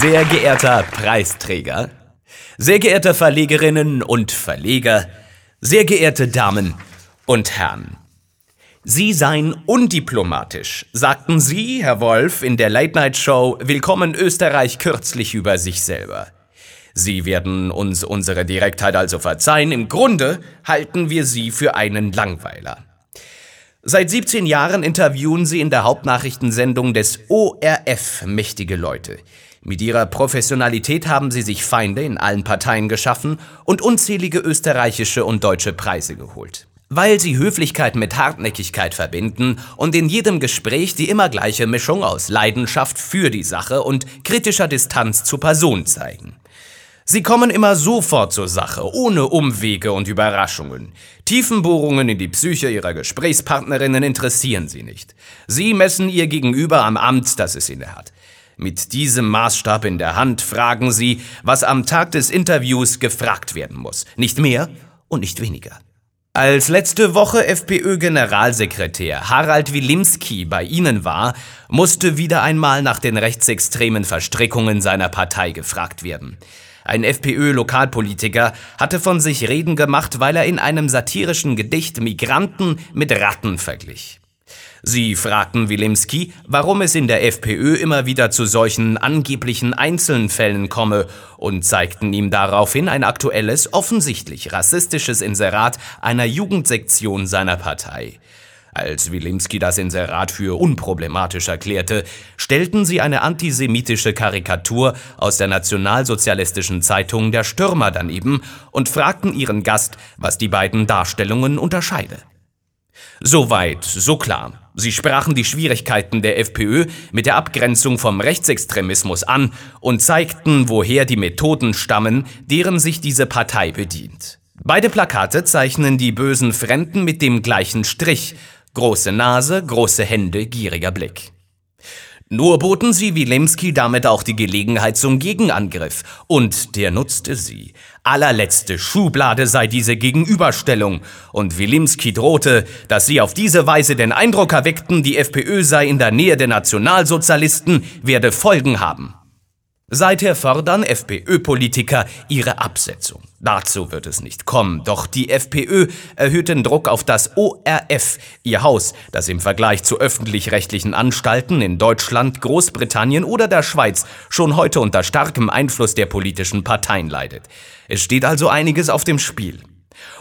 Sehr geehrter Preisträger, sehr geehrte Verlegerinnen und Verleger, sehr geehrte Damen und Herren. Sie seien undiplomatisch, sagten Sie, Herr Wolf, in der Late-Night-Show Willkommen Österreich kürzlich über sich selber. Sie werden uns unsere Direktheit also verzeihen, im Grunde halten wir Sie für einen Langweiler. Seit 17 Jahren interviewen Sie in der Hauptnachrichtensendung des ORF mächtige Leute. Mit ihrer Professionalität haben sie sich Feinde in allen Parteien geschaffen und unzählige österreichische und deutsche Preise geholt. Weil sie Höflichkeit mit Hartnäckigkeit verbinden und in jedem Gespräch die immer gleiche Mischung aus Leidenschaft für die Sache und kritischer Distanz zur Person zeigen. Sie kommen immer sofort zur Sache, ohne Umwege und Überraschungen. Tiefenbohrungen in die Psyche ihrer Gesprächspartnerinnen interessieren sie nicht. Sie messen ihr Gegenüber am Amt, das es inne hat. Mit diesem Maßstab in der Hand fragen Sie, was am Tag des Interviews gefragt werden muss. Nicht mehr und nicht weniger. Als letzte Woche FPÖ-Generalsekretär Harald Wilimski bei Ihnen war, musste wieder einmal nach den rechtsextremen Verstrickungen seiner Partei gefragt werden. Ein FPÖ-Lokalpolitiker hatte von sich reden gemacht, weil er in einem satirischen Gedicht Migranten mit Ratten verglich. Sie fragten Wilimski, warum es in der FPÖ immer wieder zu solchen angeblichen Einzelfällen komme und zeigten ihm daraufhin ein aktuelles, offensichtlich rassistisches Inserat einer Jugendsektion seiner Partei. Als Wilimski das Inserat für unproblematisch erklärte, stellten sie eine antisemitische Karikatur aus der nationalsozialistischen Zeitung Der Stürmer daneben und fragten ihren Gast, was die beiden Darstellungen unterscheide. Soweit, so klar. Sie sprachen die Schwierigkeiten der FPÖ mit der Abgrenzung vom Rechtsextremismus an und zeigten, woher die Methoden stammen, deren sich diese Partei bedient. Beide Plakate zeichnen die bösen Fremden mit dem gleichen Strich. Große Nase, große Hände, gieriger Blick. Nur boten sie Wilimski damit auch die Gelegenheit zum Gegenangriff, und der nutzte sie. Allerletzte Schublade sei diese Gegenüberstellung, und Wilimski drohte, dass sie auf diese Weise den Eindruck erweckten, die FPÖ sei in der Nähe der Nationalsozialisten, werde Folgen haben. Seither fordern FPÖ-Politiker ihre Absetzung. Dazu wird es nicht kommen, doch die FPÖ erhöht den Druck auf das ORF, ihr Haus, das im Vergleich zu öffentlich-rechtlichen Anstalten in Deutschland, Großbritannien oder der Schweiz schon heute unter starkem Einfluss der politischen Parteien leidet. Es steht also einiges auf dem Spiel.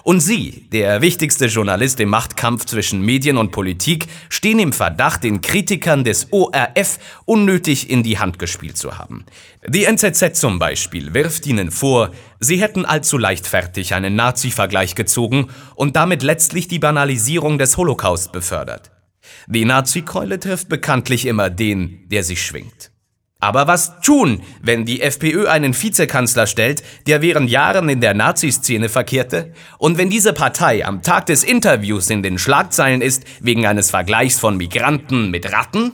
Und Sie, der wichtigste Journalist im Machtkampf zwischen Medien und Politik, stehen im Verdacht, den Kritikern des ORF unnötig in die Hand gespielt zu haben. Die NZZ zum Beispiel wirft Ihnen vor, Sie hätten allzu leichtfertig einen Nazi-Vergleich gezogen und damit letztlich die Banalisierung des Holocaust befördert. Die Nazi-Keule trifft bekanntlich immer den, der sie schwingt. Aber was tun, wenn die FPÖ einen Vizekanzler stellt, der während Jahren in der Naziszene verkehrte? Und wenn diese Partei am Tag des Interviews in den Schlagzeilen ist wegen eines Vergleichs von Migranten mit Ratten?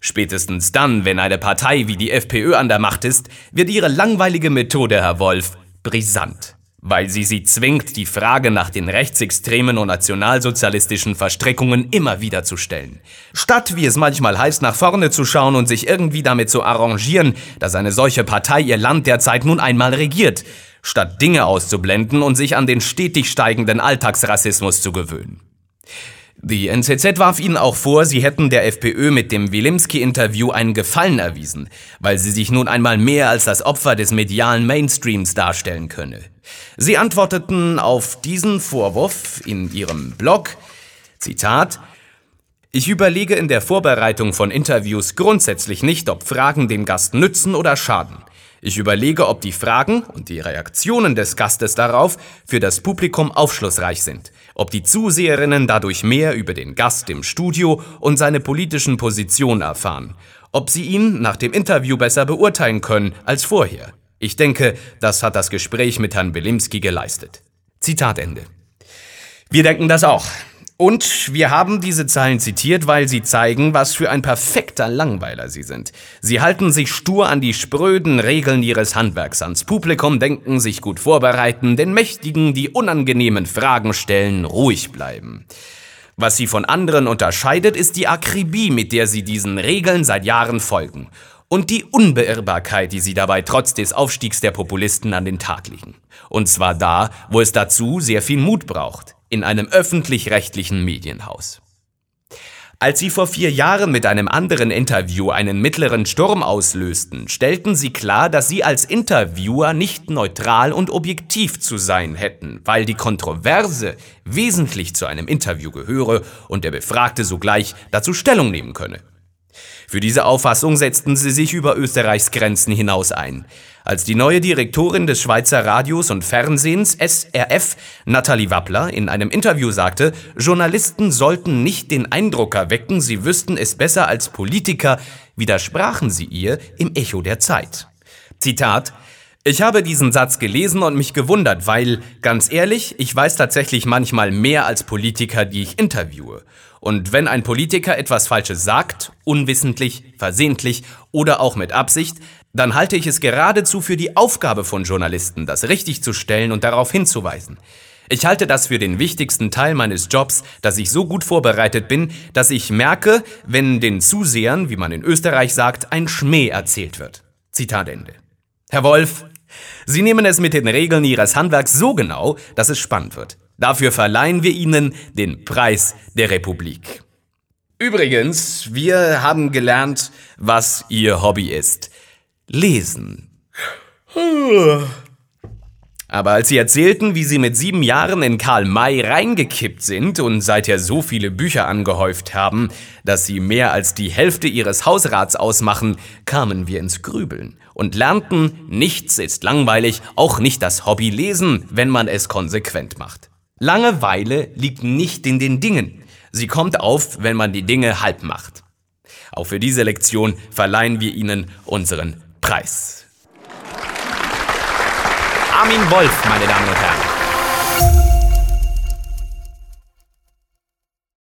Spätestens dann, wenn eine Partei wie die FPÖ an der Macht ist, wird ihre langweilige Methode, Herr Wolf, brisant weil sie sie zwingt, die Frage nach den rechtsextremen und nationalsozialistischen Verstrickungen immer wieder zu stellen. Statt, wie es manchmal heißt, nach vorne zu schauen und sich irgendwie damit zu arrangieren, dass eine solche Partei ihr Land derzeit nun einmal regiert, statt Dinge auszublenden und sich an den stetig steigenden Alltagsrassismus zu gewöhnen. Die NZZ warf ihnen auch vor, sie hätten der FPÖ mit dem Wilimski-Interview einen Gefallen erwiesen, weil sie sich nun einmal mehr als das Opfer des medialen Mainstreams darstellen könne. Sie antworteten auf diesen Vorwurf in ihrem Blog, Zitat, ich überlege in der Vorbereitung von Interviews grundsätzlich nicht, ob Fragen dem Gast nützen oder schaden. Ich überlege, ob die Fragen und die Reaktionen des Gastes darauf für das Publikum aufschlussreich sind, ob die Zuseherinnen dadurch mehr über den Gast im Studio und seine politischen Positionen erfahren, ob sie ihn nach dem Interview besser beurteilen können als vorher. Ich denke, das hat das Gespräch mit Herrn Belimski geleistet. Zitat Ende. Wir denken das auch. Und wir haben diese Zeilen zitiert, weil sie zeigen, was für ein perfekter Langweiler sie sind. Sie halten sich stur an die spröden Regeln ihres Handwerks ans Publikum, denken, sich gut vorbereiten, den Mächtigen die unangenehmen Fragen stellen, ruhig bleiben. Was sie von anderen unterscheidet, ist die Akribie, mit der sie diesen Regeln seit Jahren folgen. Und die Unbeirrbarkeit, die sie dabei trotz des Aufstiegs der Populisten an den Tag legen. Und zwar da, wo es dazu sehr viel Mut braucht, in einem öffentlich-rechtlichen Medienhaus. Als sie vor vier Jahren mit einem anderen Interview einen mittleren Sturm auslösten, stellten sie klar, dass sie als Interviewer nicht neutral und objektiv zu sein hätten, weil die Kontroverse wesentlich zu einem Interview gehöre und der Befragte sogleich dazu Stellung nehmen könne. Für diese Auffassung setzten sie sich über Österreichs Grenzen hinaus ein. Als die neue Direktorin des Schweizer Radios und Fernsehens SRF, Nathalie Wappler, in einem Interview sagte, Journalisten sollten nicht den Eindruck erwecken, sie wüssten es besser als Politiker, widersprachen sie ihr im Echo der Zeit. Zitat ich habe diesen Satz gelesen und mich gewundert, weil, ganz ehrlich, ich weiß tatsächlich manchmal mehr als Politiker, die ich interviewe. Und wenn ein Politiker etwas Falsches sagt, unwissentlich, versehentlich oder auch mit Absicht, dann halte ich es geradezu für die Aufgabe von Journalisten, das richtig zu stellen und darauf hinzuweisen. Ich halte das für den wichtigsten Teil meines Jobs, dass ich so gut vorbereitet bin, dass ich merke, wenn den Zusehern, wie man in Österreich sagt, ein Schmäh erzählt wird. Zitat Ende. Herr Wolf, Sie nehmen es mit den Regeln Ihres Handwerks so genau, dass es spannend wird. Dafür verleihen wir Ihnen den Preis der Republik. Übrigens, wir haben gelernt, was Ihr Hobby ist. Lesen. Aber als sie erzählten, wie sie mit sieben Jahren in Karl May reingekippt sind und seither so viele Bücher angehäuft haben, dass sie mehr als die Hälfte ihres Hausrats ausmachen, kamen wir ins Grübeln und lernten, nichts ist langweilig, auch nicht das Hobby lesen, wenn man es konsequent macht. Langeweile liegt nicht in den Dingen. Sie kommt auf, wenn man die Dinge halb macht. Auch für diese Lektion verleihen wir Ihnen unseren Preis. Armin Wolf, meine Damen und Herren.